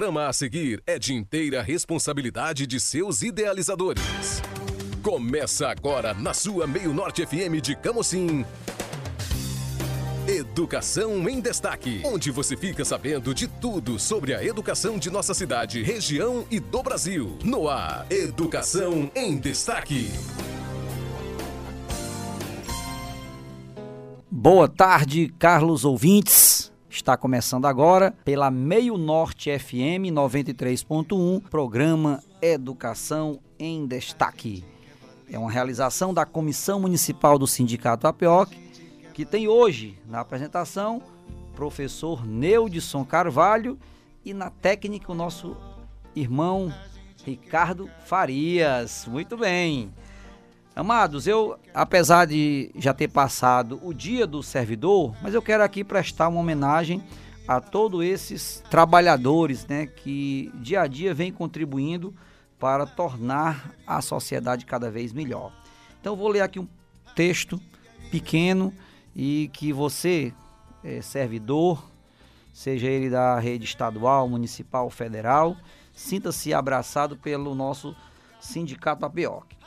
programa a seguir é de inteira responsabilidade de seus idealizadores. Começa agora na sua Meio Norte FM de Camocim. Educação em Destaque, onde você fica sabendo de tudo sobre a educação de nossa cidade, região e do Brasil. No ar, Educação em Destaque. Boa tarde, Carlos ouvintes. Está começando agora pela Meio Norte FM 93.1, programa Educação em Destaque. É uma realização da Comissão Municipal do Sindicato APOC, que tem hoje na apresentação professor Neudson Carvalho e na técnica o nosso irmão Ricardo Farias. Muito bem. Amados, eu, apesar de já ter passado o dia do servidor, mas eu quero aqui prestar uma homenagem a todos esses trabalhadores, né, que dia a dia vêm contribuindo para tornar a sociedade cada vez melhor. Então, vou ler aqui um texto pequeno e que você, é, servidor, seja ele da rede estadual, municipal, federal, sinta-se abraçado pelo nosso sindicato APOC.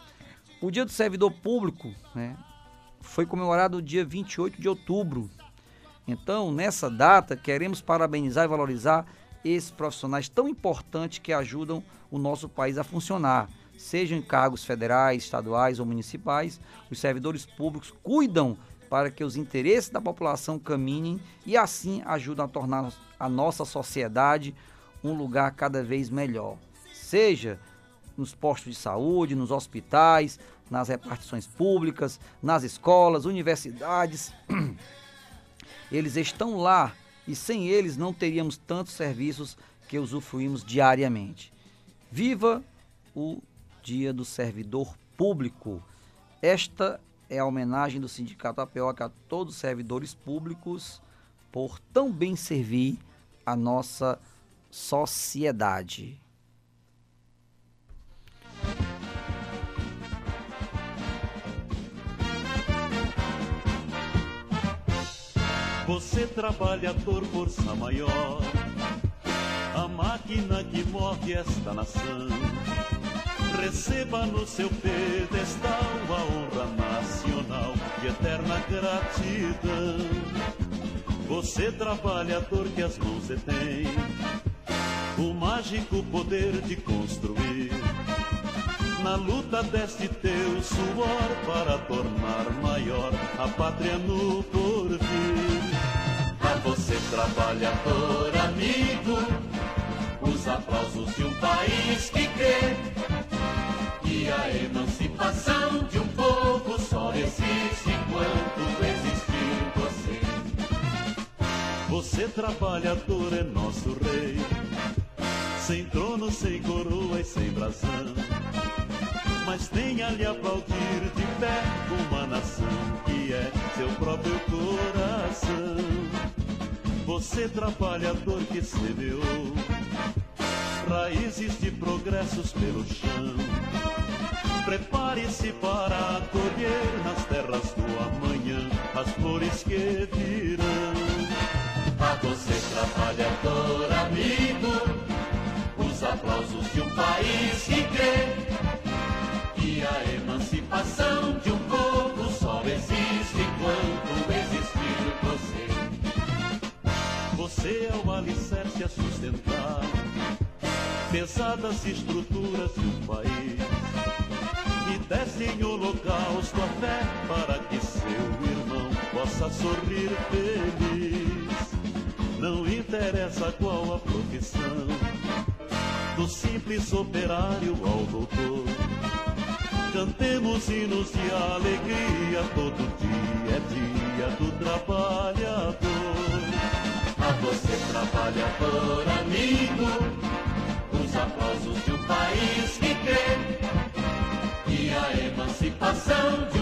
O Dia do Servidor Público né, foi comemorado dia 28 de outubro. Então, nessa data, queremos parabenizar e valorizar esses profissionais tão importantes que ajudam o nosso país a funcionar. Sejam em cargos federais, estaduais ou municipais, os servidores públicos cuidam para que os interesses da população caminhem e assim ajudam a tornar a nossa sociedade um lugar cada vez melhor. Seja nos postos de saúde, nos hospitais, nas repartições públicas, nas escolas, universidades. Eles estão lá e sem eles não teríamos tantos serviços que usufruímos diariamente. Viva o Dia do Servidor Público. Esta é a homenagem do Sindicato APOC a todos os servidores públicos por tão bem servir a nossa sociedade. Você trabalhador, força maior, a máquina que move esta nação. Receba no seu pedestal a honra nacional e eterna gratidão. Você trabalhador que as mãos detém, o mágico poder de construir. Na luta deste teu suor para tornar maior a pátria no porvir você, trabalhador amigo, os aplausos de um país que crê que a emancipação de um povo só existe enquanto existir você. Você, trabalhador, é nosso rei, sem trono, sem coroa e sem brasão. Mas tem a lhe aplaudir de pé uma nação que é seu próprio coração. Você trabalhador que semeou raízes de progressos pelo chão. Prepare-se para colher nas terras do amanhã as flores que virão. A você trabalhador amigo, os aplausos de um país que crê que a emancipação de um Você é o alicerce a sustentar pesadas estruturas de um país. E desce em holocausto a fé para que seu irmão possa sorrir feliz. Não interessa qual a profissão, do simples operário ao doutor. Cantemos hinos de alegria, todo dia é dia do trabalhador você, trabalhador amigo, os aplausos de um país que crê. Que a emancipação de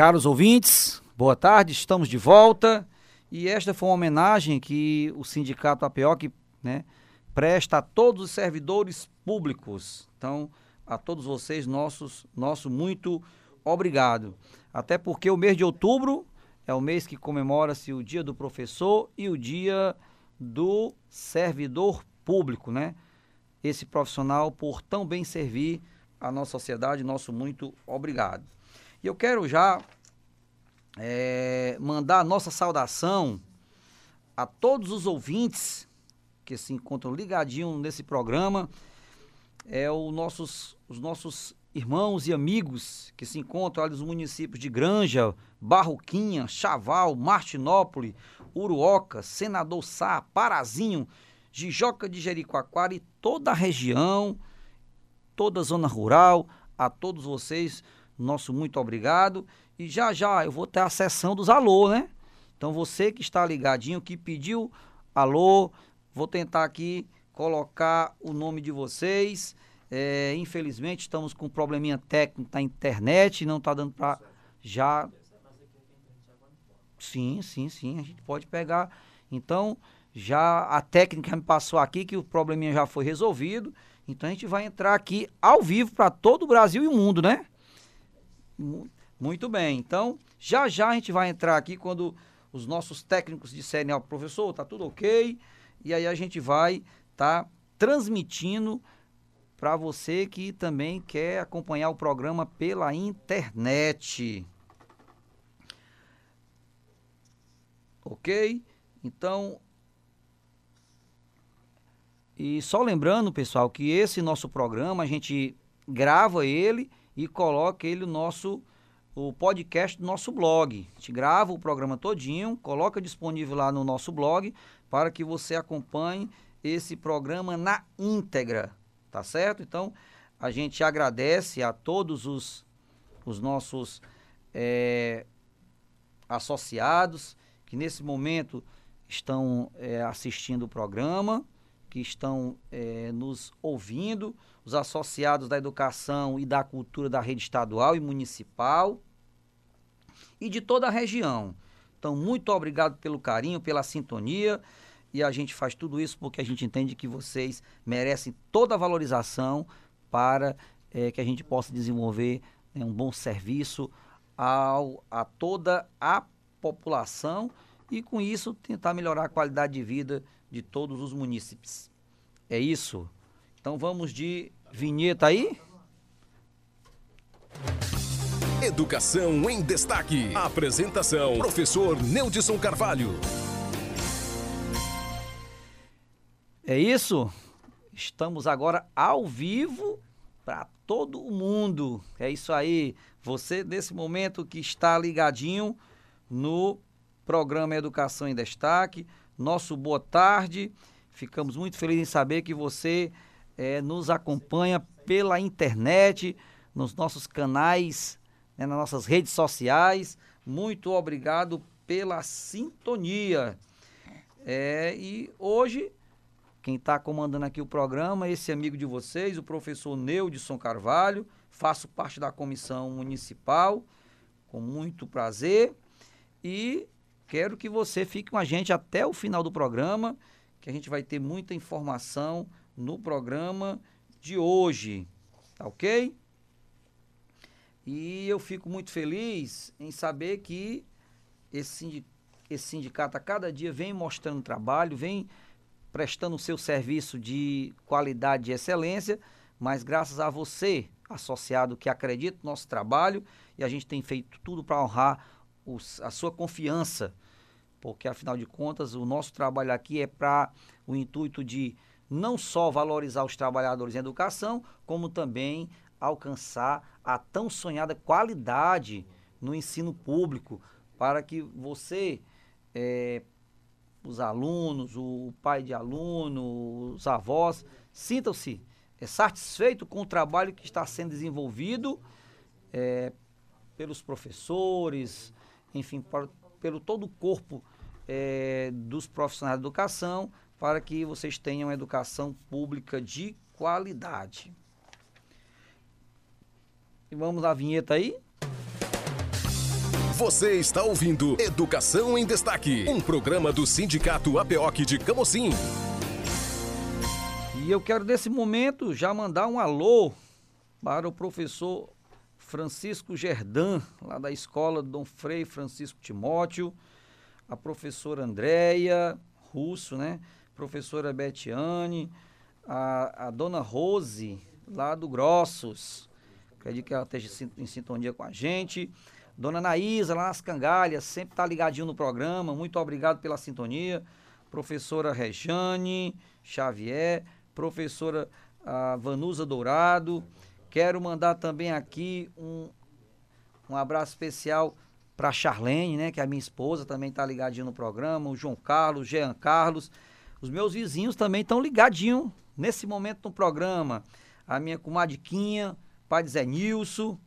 Caros ouvintes, boa tarde, estamos de volta. E esta foi uma homenagem que o Sindicato APOC né, presta a todos os servidores públicos. Então, a todos vocês, nossos, nosso muito obrigado. Até porque o mês de outubro é o mês que comemora-se o Dia do Professor e o Dia do Servidor Público, né? Esse profissional por tão bem servir a nossa sociedade, nosso muito obrigado. E eu quero já é, mandar a nossa saudação a todos os ouvintes que se encontram ligadinhos nesse programa, é o nossos, os nossos irmãos e amigos que se encontram ali nos municípios de Granja, Barroquinha, Chaval, Martinópole, Uruoca, Senador Sá, Parazinho, Jijoca de Jericoacoara e toda a região, toda a zona rural, a todos vocês, nosso muito obrigado. E já já eu vou ter a sessão dos alô, né? Então você que está ligadinho, que pediu alô, vou tentar aqui colocar o nome de vocês. É, infelizmente estamos com um probleminha técnico na internet, não está dando para já. Sim, sim, sim, a gente pode pegar. Então, já a técnica me passou aqui que o probleminha já foi resolvido. Então a gente vai entrar aqui ao vivo para todo o Brasil e o mundo, né? Muito bem. Então, já já a gente vai entrar aqui quando os nossos técnicos disserem ao professor, tá tudo ok. E aí a gente vai tá transmitindo para você que também quer acompanhar o programa pela internet. Ok? Então, e só lembrando, pessoal, que esse nosso programa a gente grava ele e coloca ele no nosso o podcast do nosso blog. A gente grava o programa todinho, coloca disponível lá no nosso blog para que você acompanhe esse programa na íntegra, tá certo? Então, a gente agradece a todos os, os nossos é, associados que nesse momento estão é, assistindo o programa que estão é, nos ouvindo, os associados da educação e da cultura da rede estadual e municipal e de toda a região. Então, muito obrigado pelo carinho, pela sintonia. E a gente faz tudo isso porque a gente entende que vocês merecem toda a valorização para é, que a gente possa desenvolver né, um bom serviço ao, a toda a população e, com isso, tentar melhorar a qualidade de vida de todos os munícipes. É isso. Então vamos de vinheta aí. Educação em Destaque. Apresentação: Professor Neudson Carvalho. É isso. Estamos agora ao vivo para todo o mundo. É isso aí. Você, nesse momento que está ligadinho no programa Educação em Destaque, nosso boa tarde. Ficamos muito felizes em saber que você é, nos acompanha pela internet, nos nossos canais, né, nas nossas redes sociais. Muito obrigado pela sintonia. É, e hoje, quem está comandando aqui o programa é esse amigo de vocês, o professor Neudson Carvalho. Faço parte da comissão municipal, com muito prazer. E Quero que você fique com a gente até o final do programa, que a gente vai ter muita informação no programa de hoje, tá ok? E eu fico muito feliz em saber que esse, sindicato a cada dia vem mostrando trabalho, vem prestando o seu serviço de qualidade e excelência, mas graças a você, associado que acredita no nosso trabalho, e a gente tem feito tudo para honrar os, a sua confiança, porque afinal de contas o nosso trabalho aqui é para o intuito de não só valorizar os trabalhadores em educação, como também alcançar a tão sonhada qualidade no ensino público, para que você, é, os alunos, o pai de aluno, os avós, sintam-se é, satisfeitos com o trabalho que está sendo desenvolvido é, pelos professores, enfim, pelo todo o corpo é, dos profissionais de educação, para que vocês tenham educação pública de qualidade. E vamos à vinheta aí? Você está ouvindo Educação em Destaque, um programa do Sindicato APOC de Camocim. E eu quero, nesse momento, já mandar um alô para o professor Francisco Gerdan, lá da escola Dom Frei Francisco Timóteo, a professora Andréia Russo, né? Professora Betiane, a, a dona Rose, lá do Grossos. Acredito que ela esteja em sintonia com a gente. Dona Naísa, lá nas Cangalhas, sempre está ligadinho no programa. Muito obrigado pela sintonia. Professora Rejane Xavier, professora Vanusa Dourado. Quero mandar também aqui um, um abraço especial para Charlene, né, que é a minha esposa, também está ligadinho no programa, o João Carlos, Jean Carlos. Os meus vizinhos também estão ligadinho nesse momento no programa. A minha comadquinha, pai de Zé Nilson,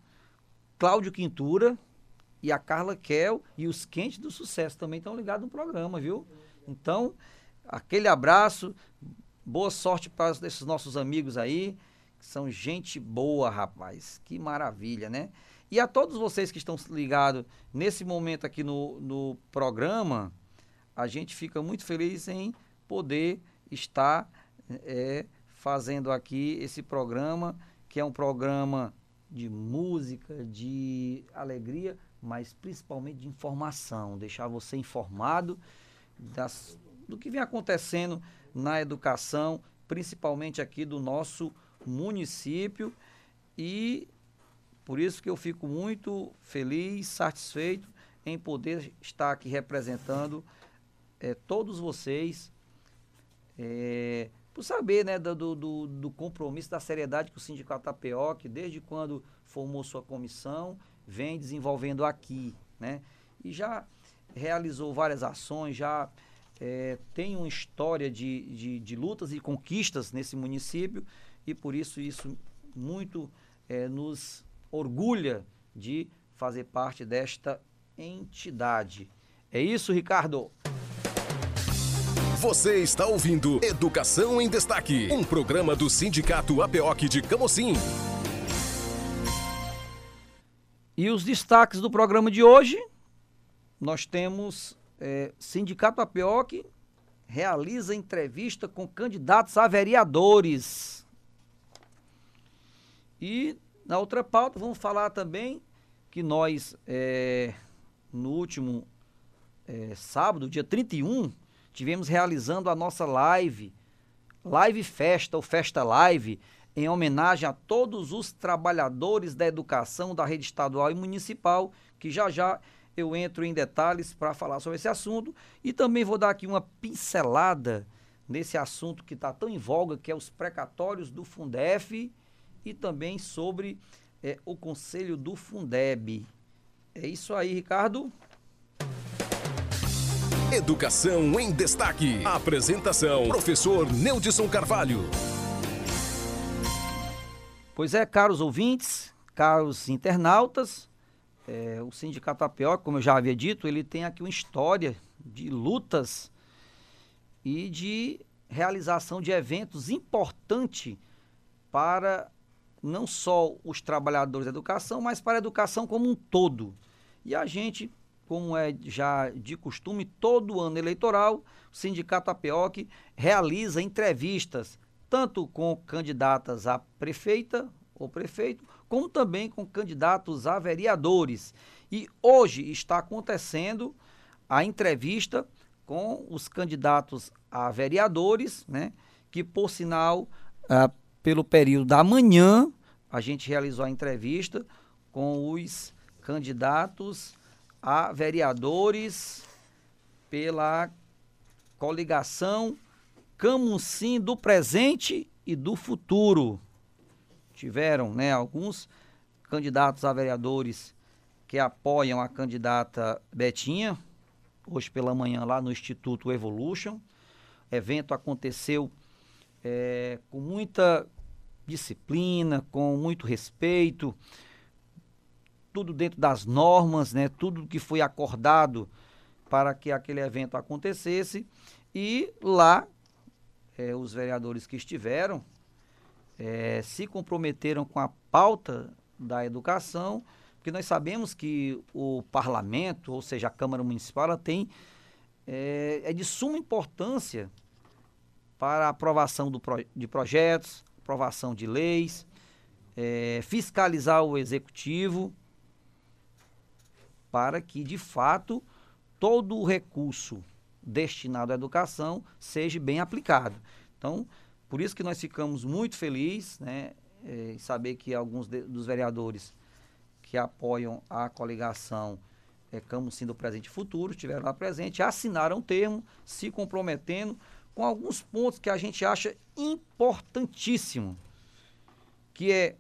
Cláudio Quintura e a Carla Kel e os quentes do sucesso também estão ligados no programa, viu? Então, aquele abraço, boa sorte para esses nossos amigos aí, são gente boa, rapaz. Que maravilha, né? E a todos vocês que estão ligados nesse momento aqui no, no programa, a gente fica muito feliz em poder estar é, fazendo aqui esse programa, que é um programa de música, de alegria, mas principalmente de informação, deixar você informado das, do que vem acontecendo na educação, principalmente aqui do nosso município e por isso que eu fico muito feliz, satisfeito em poder estar aqui representando é, todos vocês, é, por saber né, do, do, do, compromisso, da seriedade que o Sindicato APOC, desde quando formou sua comissão, vem desenvolvendo aqui. Né? E já realizou várias ações, já é, tem uma história de, de, de, lutas e conquistas nesse município e por isso isso muito é, nos orgulha de fazer parte desta entidade. É isso, Ricardo? Você está ouvindo Educação em Destaque, um programa do Sindicato APOC de Camocim. E os destaques do programa de hoje, nós temos é, Sindicato APOC realiza entrevista com candidatos a vereadores. E na outra pauta, vamos falar também que nós, é, no último é, sábado, dia 31, tivemos realizando a nossa live, Live Festa, ou Festa Live, em homenagem a todos os trabalhadores da educação da rede estadual e municipal, que já já eu entro em detalhes para falar sobre esse assunto. E também vou dar aqui uma pincelada nesse assunto que está tão em voga, que é os precatórios do Fundef e também sobre é, o Conselho do Fundeb. É isso aí, Ricardo. Educação em Destaque. Apresentação: Professor Neudson Carvalho. Pois é, caros ouvintes, caros internautas, é, o Sindicato APO, como eu já havia dito, ele tem aqui uma história de lutas e de realização de eventos importantes para não só os trabalhadores da educação, mas para a educação como um todo. E a gente, como é já de costume, todo ano eleitoral, o Sindicato APOC realiza entrevistas, tanto com candidatas a prefeita ou prefeito, como também com candidatos a vereadores. E hoje está acontecendo a entrevista com os candidatos a vereadores, né, que por sinal ah, pelo período da manhã, a gente realizou a entrevista com os candidatos a vereadores pela coligação Camuncim do presente e do futuro. Tiveram, né, alguns candidatos a vereadores que apoiam a candidata Betinha, hoje pela manhã lá no Instituto Evolution. O evento aconteceu é, com muita disciplina, com muito respeito, tudo dentro das normas, né? Tudo que foi acordado para que aquele evento acontecesse e lá é, os vereadores que estiveram é, se comprometeram com a pauta da educação, Porque nós sabemos que o parlamento, ou seja, a Câmara Municipal, ela tem é, é de suma importância para a aprovação do, de projetos, aprovação de leis, é, fiscalizar o executivo, para que, de fato, todo o recurso destinado à educação seja bem aplicado. Então, por isso que nós ficamos muito felizes né, é, em saber que alguns de, dos vereadores que apoiam a coligação é, Camusim do Presente e Futuro estiveram lá presente, assinaram o termo, se comprometendo com alguns pontos que a gente acha importantíssimo, que é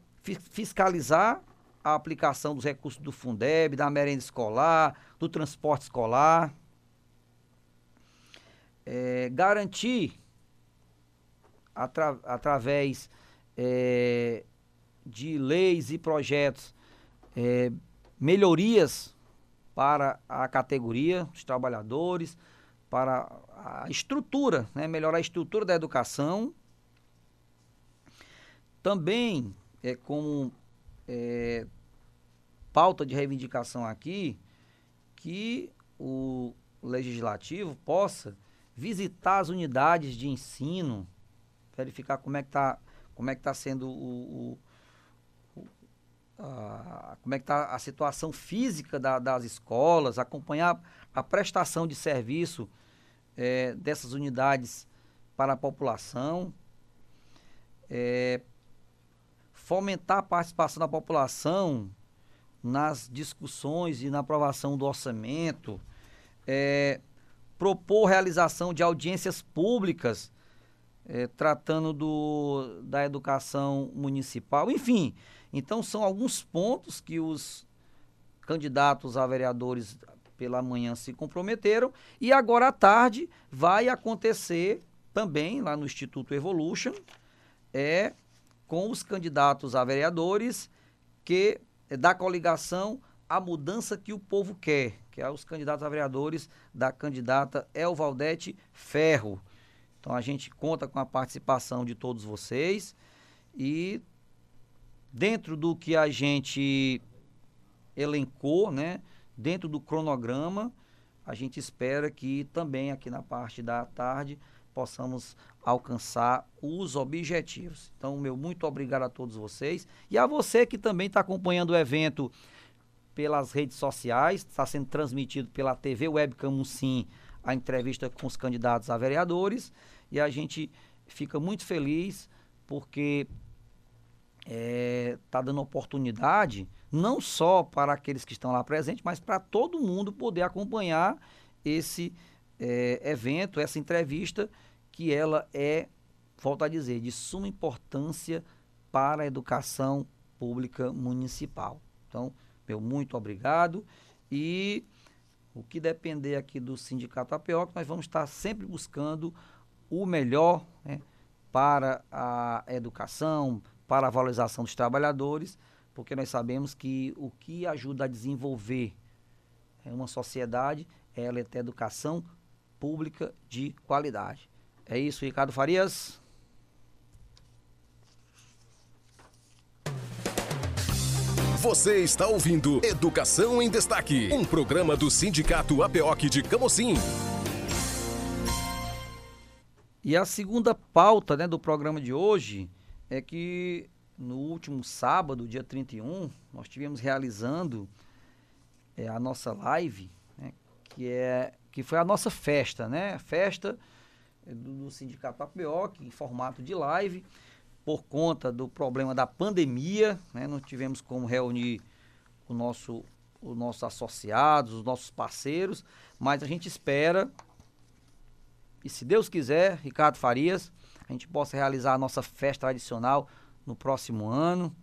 fiscalizar a aplicação dos recursos do Fundeb, da merenda escolar, do transporte escolar, é, garantir atra, através é, de leis e projetos é, melhorias para a categoria dos trabalhadores, para a estrutura, né, melhorar a estrutura da educação. Também, é, como é, pauta de reivindicação aqui, que o legislativo possa visitar as unidades de ensino, verificar como é que está como é que está sendo o, o, a, como é que está a situação física da, das escolas, acompanhar a prestação de serviço é, dessas unidades para a população, é, fomentar a participação da população nas discussões e na aprovação do orçamento, é, propor realização de audiências públicas é, tratando do, da educação municipal, enfim. Então, são alguns pontos que os candidatos a vereadores pela manhã se comprometeram e agora à tarde vai acontecer também lá no Instituto Evolution é com os candidatos a vereadores que é da coligação a mudança que o povo quer, que é os candidatos a vereadores da candidata El Valdete Ferro. Então a gente conta com a participação de todos vocês e dentro do que a gente elencou, né, dentro do cronograma, a gente espera que também aqui na parte da tarde possamos alcançar os objetivos. Então, meu muito obrigado a todos vocês e a você que também está acompanhando o evento pelas redes sociais, está sendo transmitido pela TV Web Camusim a entrevista com os candidatos a vereadores e a gente fica muito feliz porque está é, tá dando oportunidade não só para aqueles que estão lá presentes, mas para todo mundo poder acompanhar esse é, evento, essa entrevista que ela é, volto a dizer, de suma importância para a educação pública municipal. Então, meu muito obrigado e o que depender aqui do Sindicato APO, nós vamos estar sempre buscando o melhor né, para a educação, para a valorização dos trabalhadores, porque nós sabemos que o que ajuda a desenvolver uma sociedade é ela ter educação pública de qualidade. É isso, Ricardo Farias. Você está ouvindo Educação em Destaque, um programa do Sindicato APOC de Camocim. E a segunda pauta né, do programa de hoje é que no último sábado, dia 31, nós tivemos realizando é, a nossa live, né, que, é, que foi a nossa festa, né? Festa do, do Sindicato APO, em formato de live, por conta do problema da pandemia, né, não tivemos como reunir o nosso, os nossos associados, os nossos parceiros, mas a gente espera, e se Deus quiser, Ricardo Farias, a gente possa realizar a nossa festa tradicional no próximo ano,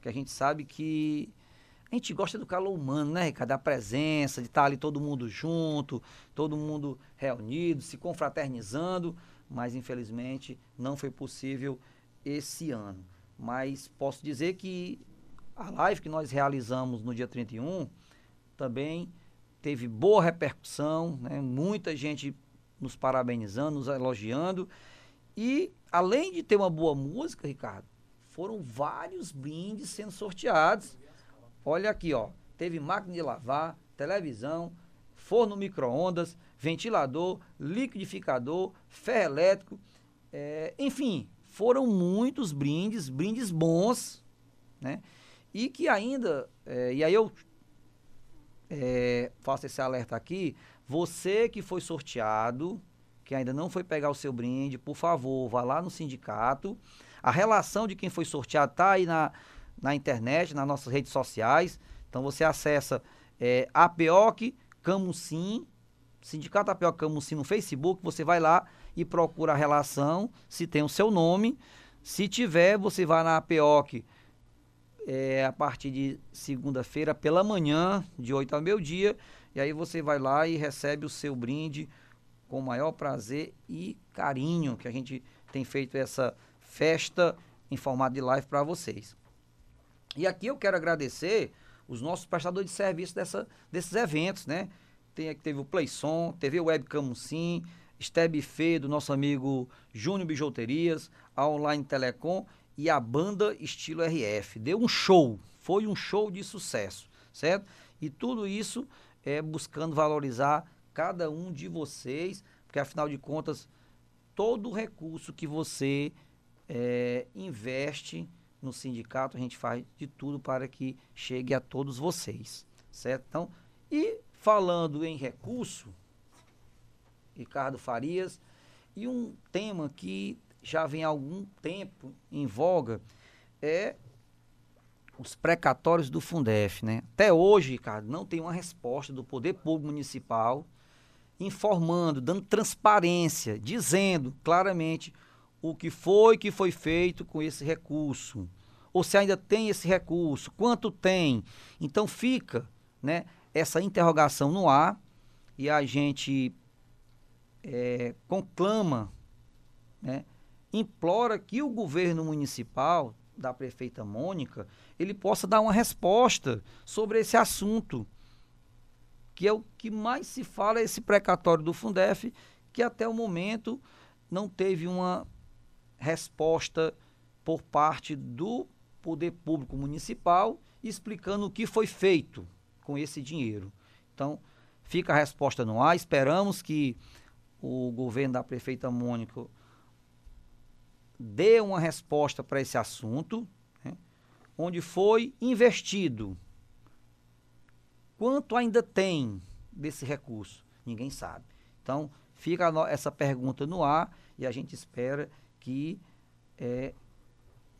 que a gente sabe que a gente gosta do calor humano, né, Ricardo? Da presença, de estar ali todo mundo junto, todo mundo reunido, se confraternizando, mas infelizmente não foi possível esse ano. Mas posso dizer que a live que nós realizamos no dia 31 também teve boa repercussão, né? muita gente nos parabenizando, nos elogiando. E além de ter uma boa música, Ricardo, foram vários brindes sendo sorteados Olha aqui, ó. Teve máquina de lavar, televisão, forno micro-ondas, ventilador, liquidificador, ferro elétrico, é, enfim, foram muitos brindes, brindes bons, né? E que ainda, é, e aí eu é, faço esse alerta aqui, você que foi sorteado, que ainda não foi pegar o seu brinde, por favor, vá lá no sindicato. A relação de quem foi sorteado está aí na, na internet, nas nossas redes sociais. Então você acessa é, APOC Camusim, Sindicato APOC Camusim no Facebook, você vai lá e procura a relação, se tem o seu nome. Se tiver, você vai na APOC é, a partir de segunda-feira pela manhã, de 8 ao meio-dia, e aí você vai lá e recebe o seu brinde com o maior prazer e carinho que a gente tem feito essa festa em formato de live para vocês. E aqui eu quero agradecer os nossos prestadores de serviço dessa, desses eventos, né? Tem, teve o Playson, teve o Webcam Sim, Steb Fê, do nosso amigo Júnior Bijuterias, a Online Telecom e a banda Estilo RF. Deu um show, foi um show de sucesso, certo? E tudo isso é buscando valorizar cada um de vocês, porque afinal de contas, todo recurso que você é, investe no sindicato, a gente faz de tudo para que chegue a todos vocês, certo? Então, e falando em recurso, Ricardo Farias, e um tema que já vem há algum tempo em voga é os precatórios do Fundef, né? Até hoje, Ricardo, não tem uma resposta do Poder Público Municipal informando, dando transparência, dizendo claramente o que foi que foi feito com esse recurso, ou se ainda tem esse recurso, quanto tem. Então fica, né, essa interrogação no ar e a gente é, conclama, né, implora que o governo municipal da prefeita Mônica ele possa dar uma resposta sobre esse assunto, que é o que mais se fala, esse precatório do Fundef, que até o momento não teve uma resposta por parte do poder público municipal explicando o que foi feito com esse dinheiro. Então, fica a resposta no ar. Esperamos que o governo da prefeita Mônica dê uma resposta para esse assunto, onde foi investido. Quanto ainda tem desse recurso? Ninguém sabe. Então, fica essa pergunta no ar e a gente espera que é,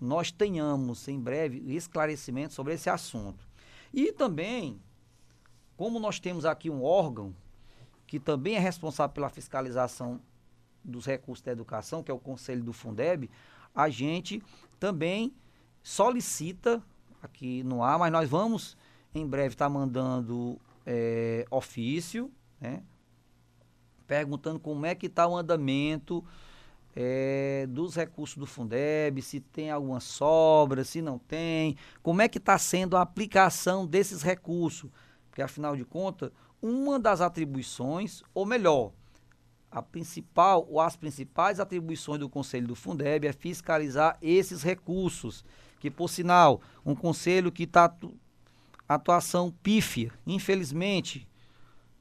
nós tenhamos em breve esclarecimento sobre esse assunto. E também, como nós temos aqui um órgão que também é responsável pela fiscalização dos recursos da educação, que é o Conselho do Fundeb, a gente também solicita aqui no ar, mas nós vamos em breve estar tá mandando é, ofício, né? Perguntando como é que está o andamento é, dos recursos do Fundeb, se tem alguma sobra, se não tem, como é que está sendo a aplicação desses recursos. Porque, afinal de contas, uma das atribuições, ou melhor, a principal ou as principais atribuições do Conselho do Fundeb é fiscalizar esses recursos que por sinal, um conselho que está atuação pífia, infelizmente,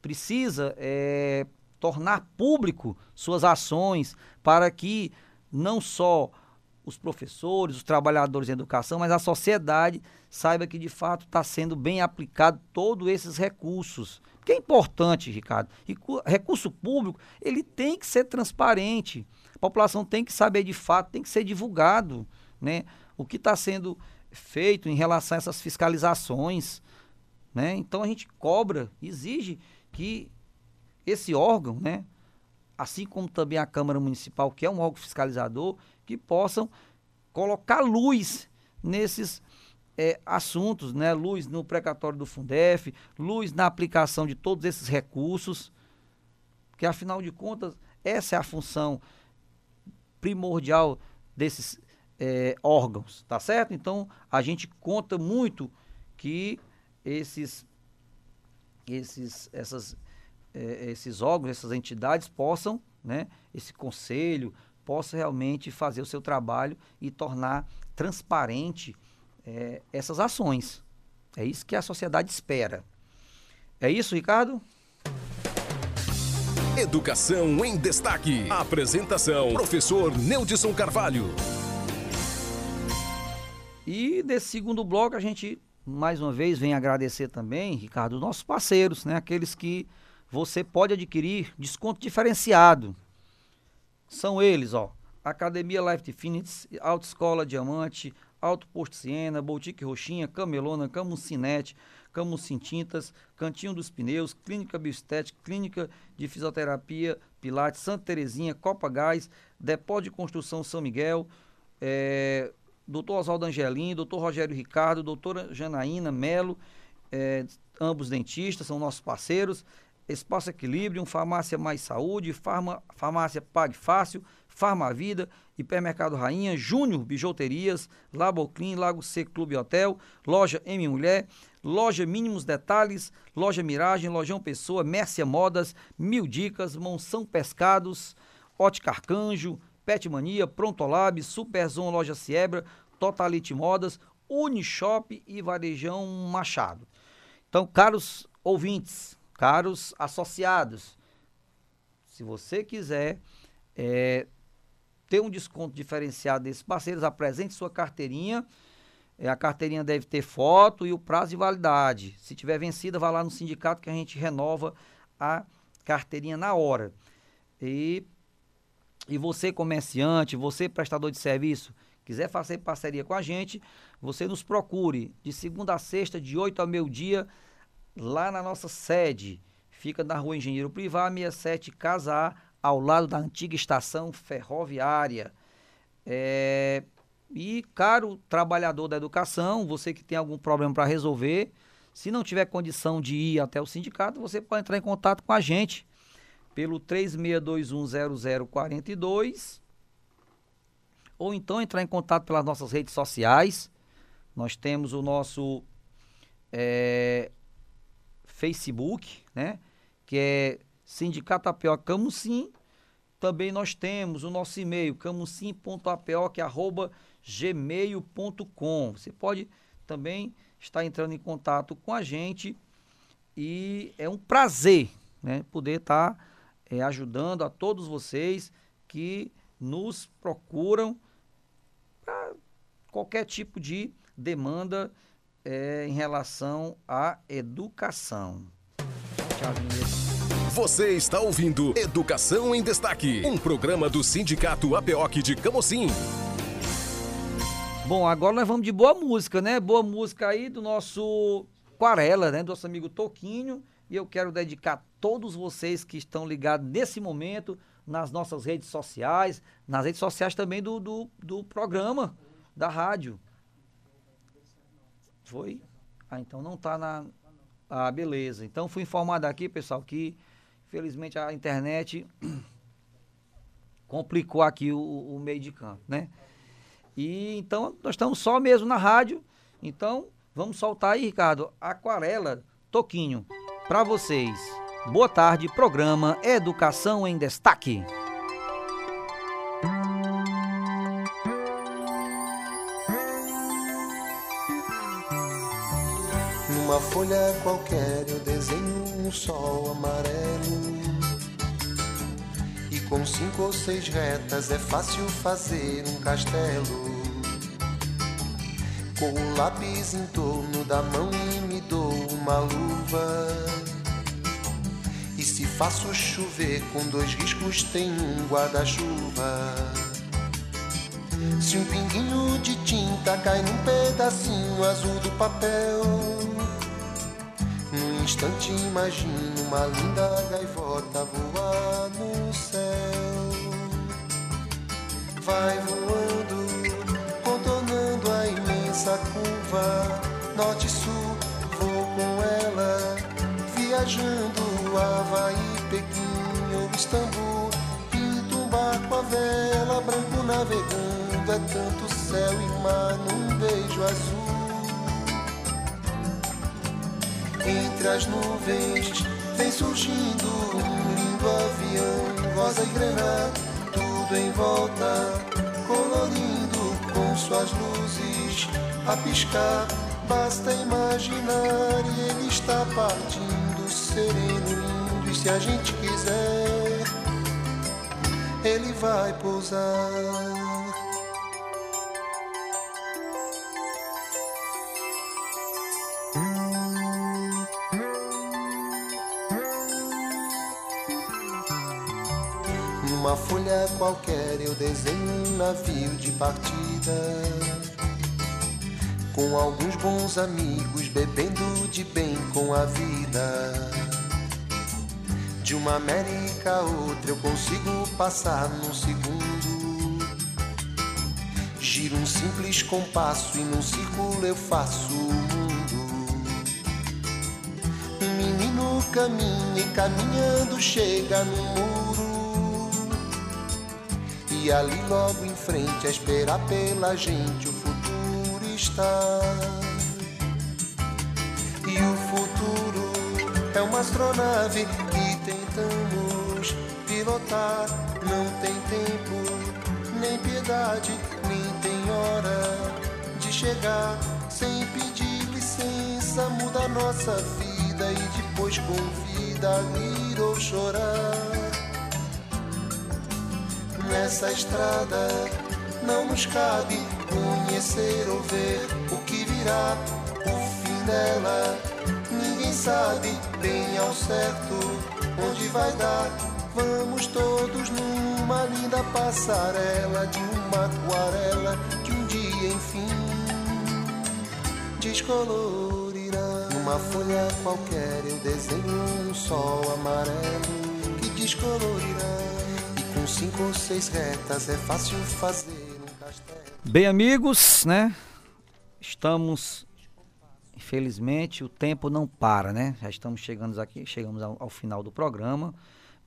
precisa é, tornar público suas ações para que não só os professores, os trabalhadores em educação, mas a sociedade saiba que de fato está sendo bem aplicado todos esses recursos. Que é importante, Ricardo. Recurso público, ele tem que ser transparente. A população tem que saber de fato, tem que ser divulgado, né? o que está sendo feito em relação a essas fiscalizações. Né? Então a gente cobra, exige que esse órgão, né, assim como também a Câmara Municipal, que é um órgão fiscalizador, que possam colocar luz nesses é, assuntos, né? luz no precatório do Fundef, luz na aplicação de todos esses recursos, que afinal de contas essa é a função primordial desses é, órgãos, tá certo? Então a gente conta muito que esses, esses, essas, é, esses órgãos, essas entidades possam, né, esse conselho possa realmente fazer o seu trabalho e tornar transparente é, essas ações, É isso que a sociedade espera. É isso, Ricardo? Educação em Destaque. Apresentação: Professor Neudson Carvalho. E nesse segundo bloco a gente mais uma vez vem agradecer também, Ricardo, nossos parceiros, né? Aqueles que você pode adquirir desconto diferenciado. São eles, ó. Academia Life Fitness, Autoescola Diamante, Alto Posto Siena, Boutique Roxinha, Camelona, Camucinete, Camucin Tintas, Cantinho dos Pneus, Clínica Bioestética, Clínica de Fisioterapia, Pilates, Santa Terezinha, Copa Gás, Depósito de Construção São Miguel, é, doutor Oswaldo Angelim, doutor Rogério Ricardo, doutora Janaína Melo, é, ambos dentistas, são nossos parceiros, Espaço Equilíbrio, Farmácia Mais Saúde, Farma, Farmácia Pague Fácil, Farmavida, Hipermercado Rainha, Júnior Bijuterias, Laboclin, Lago Seco Clube Hotel, Loja M Mulher, Loja Mínimos Detalhes, Loja Miragem, Lojão Pessoa, Mércia Modas, Mil Dicas, Monção Pescados, Ótica Arcanjo, Pet Mania, Prontolab, Superzon Loja Siebra, Totalite Modas, Unishop e Varejão Machado. Então, caros ouvintes, caros associados, se você quiser é, ter um desconto diferenciado desses parceiros, apresente sua carteirinha. É, a carteirinha deve ter foto e o prazo de validade. Se tiver vencida, vá lá no sindicato que a gente renova a carteirinha na hora. E, e você, comerciante, você, prestador de serviço, quiser fazer parceria com a gente, você nos procure de segunda a sexta, de 8 ao meio-dia, lá na nossa sede. Fica na rua Engenheiro Privar, 67 Casa A, ao lado da antiga estação ferroviária. É, e, caro trabalhador da educação, você que tem algum problema para resolver, se não tiver condição de ir até o sindicato, você pode entrar em contato com a gente pelo 36210042 ou então entrar em contato pelas nossas redes sociais. Nós temos o nosso é, Facebook, né? Que é Sindicato Apioca Camusim. Também nós temos o nosso e-mail, camusim.apioca.gmail.com. Você pode também estar entrando em contato com a gente e é um prazer né, poder estar é, ajudando a todos vocês que nos procuram para qualquer tipo de demanda é, em relação à educação. Tchau, Você está ouvindo Educação em Destaque, um programa do Sindicato APOC de Camocim. Bom, agora nós vamos de boa música, né? Boa música aí do nosso Quarela, né? Do nosso amigo Toquinho. E eu quero dedicar todos vocês que estão ligados nesse momento nas nossas redes sociais, nas redes sociais também do, do, do programa, da rádio. Foi? Ah, então não tá na. Ah, beleza. Então fui informado aqui, pessoal, que infelizmente a internet complicou aqui o, o meio de campo, né? E então nós estamos só mesmo na rádio. Então vamos soltar aí, Ricardo, Aquarela Toquinho para vocês. Boa tarde, programa Educação em Destaque. Numa folha qualquer eu desenho um sol amarelo. E com cinco ou seis retas é fácil fazer um castelo. Com o lápis em torno da mão e me dou uma luva. Se faço chover com dois riscos, tem um guarda-chuva. Se um pinguinho de tinta cai num pedacinho azul do papel, num instante imagino uma linda gaivota voar no céu. Vai voando, contornando a imensa curva, norte e sul, vou com ela, viajando Havaí, Pequim ou Istambul, pinto um barco a vela, branco navegando, é tanto céu e mar num beijo azul. Entre as nuvens vem surgindo um lindo avião, rosa e grana, tudo em volta, colorindo com suas luzes a piscar. Basta imaginar e ele está partindo, sereno, lindo. E se a gente quiser, ele vai pousar. Numa folha qualquer eu desenho um navio de partida. Com alguns bons amigos bebendo de bem com a vida. De uma América a outra eu consigo passar num segundo. Giro um simples compasso e num círculo eu faço o mundo. Um menino caminha e caminhando chega no muro. E ali logo em frente a esperar pela gente o futuro está. E o futuro é uma astronave que tentamos pilotar. Não tem tempo, nem piedade, nem tem hora de chegar. Sem pedir licença, muda nossa vida e depois convida a rir ou chorar nessa estrada não nos cabe conhecer ou ver o que virá, o fim dela. Ninguém sabe bem ao certo onde vai dar. Vamos todos numa linda passarela de uma aquarela que um dia enfim descolorirá. Numa folha qualquer eu desenho um sol amarelo que descolorirá com cinco ou seis retas é fácil fazer um castelo. Bem, amigos, né? Estamos, infelizmente, o tempo não para, né? Já estamos chegando aqui, chegamos ao, ao final do programa.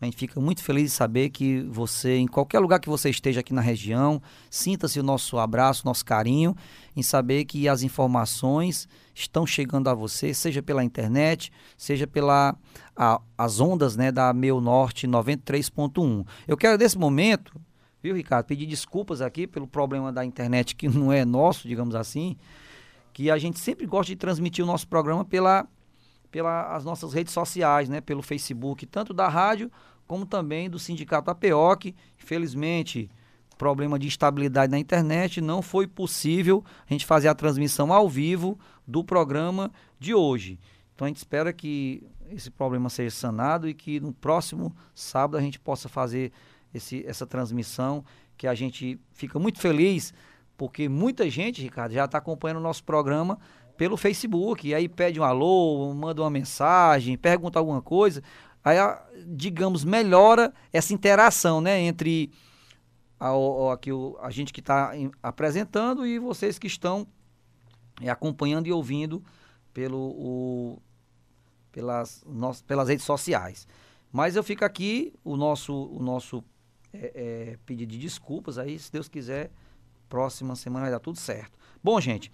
A gente fica muito feliz de saber que você, em qualquer lugar que você esteja aqui na região, sinta-se o nosso abraço, nosso carinho, em saber que as informações estão chegando a você, seja pela internet, seja pela a, as ondas né, da Meu Norte 93.1. Eu quero, nesse momento, viu, Ricardo, pedir desculpas aqui pelo problema da internet que não é nosso, digamos assim, que a gente sempre gosta de transmitir o nosso programa pela pelas nossas redes sociais, né, pelo Facebook, tanto da rádio como também do Sindicato APOC. Infelizmente, problema de estabilidade na internet, não foi possível a gente fazer a transmissão ao vivo do programa de hoje. Então a gente espera que esse problema seja sanado e que no próximo sábado a gente possa fazer esse, essa transmissão, que a gente fica muito feliz, porque muita gente, Ricardo, já está acompanhando o nosso programa pelo Facebook, e aí pede um alô, manda uma mensagem, pergunta alguma coisa, aí, digamos, melhora essa interação, né, entre a, a, aqui, a gente que está apresentando e vocês que estão é, acompanhando e ouvindo pelo, o, pelas, pelas redes sociais. Mas eu fico aqui, o nosso, o nosso é, é, pedido de desculpas aí, se Deus quiser, próxima semana vai dar tudo certo. Bom, gente,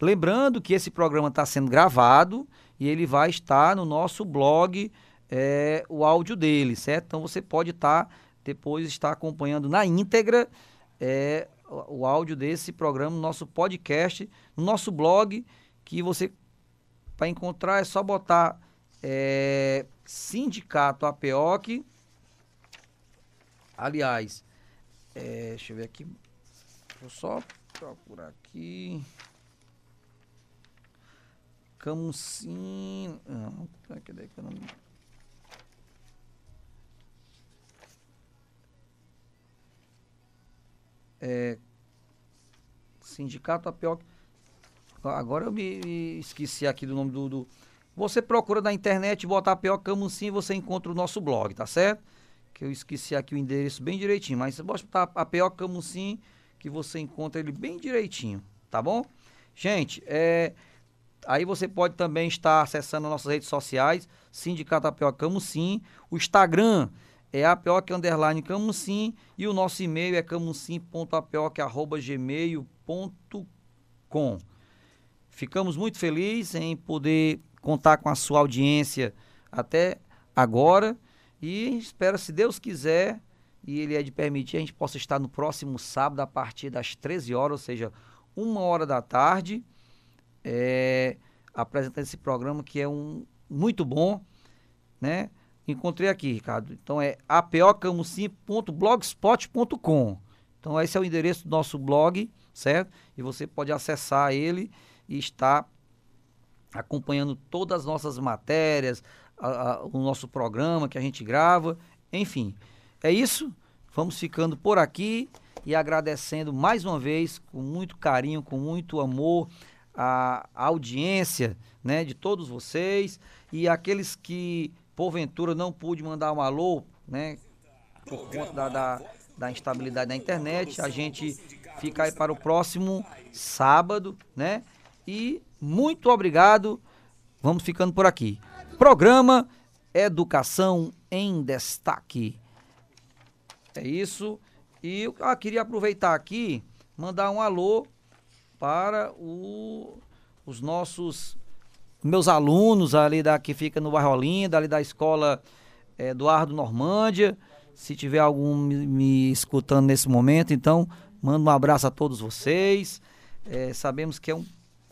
Lembrando que esse programa está sendo gravado e ele vai estar no nosso blog, é, o áudio dele, certo? Então você pode estar, tá, depois estar acompanhando na íntegra é, o, áudio desse programa, no nosso podcast, no nosso blog, que você, para encontrar, é só botar é, Sindicato APOC. Aliás, é, deixa eu ver aqui, vou só procurar aqui. Camusim. Não, cadê que eu não. É, Sindicato Apioca. Agora eu me esqueci aqui do nome do, do. Você procura na internet, bota Apioca Camusim você encontra o nosso blog, tá certo? Que eu esqueci aqui o endereço bem direitinho. Mas você pode botar Apioca Camusim que você encontra ele bem direitinho, tá bom? Gente, é. Aí você pode também estar acessando nossas redes sociais, Sindicato Apioca Camusim, o Instagram é apioca underline camusim e o nosso e-mail é camusim.apioca.gmail.com Ficamos muito felizes em poder contar com a sua audiência até agora e espero, se Deus quiser, e Ele é de permitir, a gente possa estar no próximo sábado a partir das 13 horas, ou seja, uma hora da tarde, é, apresentando esse programa que é um muito bom, né? Encontrei aqui, Ricardo. Então é apocamusim.blogspot.com. Então esse é o endereço do nosso blog, certo? E você pode acessar ele e estar acompanhando todas as nossas matérias, a, a, o nosso programa que a gente grava, enfim. É isso. Vamos ficando por aqui e agradecendo mais uma vez, com muito carinho, com muito amor, a, audiência né, de todos vocês e aqueles que porventura não pude mandar um alô, né, por conta da, da, da instabilidade da internet, a gente fica aí para o próximo sábado, né? E muito obrigado. Vamos ficando por aqui. Programa Educação em Destaque. É isso. E eu ah, queria aproveitar aqui, mandar um alô para o, os nossos meus alunos ali da que fica no bairro Olinda, ali da escola é, Eduardo Normândia. Se tiver algum me, me, escutando nesse momento, então mando um abraço a todos vocês. É, sabemos que é um,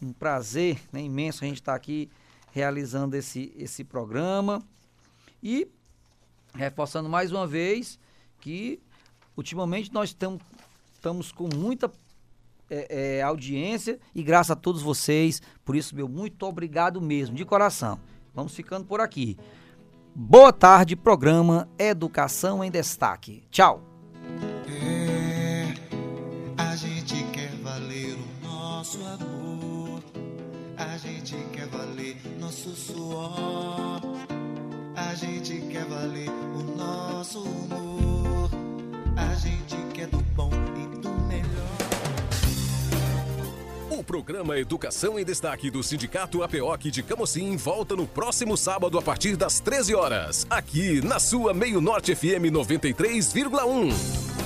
um prazer né, imenso a gente estar tá aqui realizando esse, esse programa. E reforçando mais uma vez que ultimamente nós estamos com muita é, é, audiência e graças a todos vocês. Por isso, meu muito obrigado mesmo, de coração. Vamos ficando por aqui. Boa tarde, programa Educação em Destaque. Tchau. É, a gente quer valer o nosso amor, a gente quer valer nosso suor, a gente quer valer o nosso humor, bom e do melhor. O programa Educação em Destaque do Sindicato APOC de Camocim volta no próximo sábado a partir das 13 horas, aqui na sua Meio Norte FM 93,1.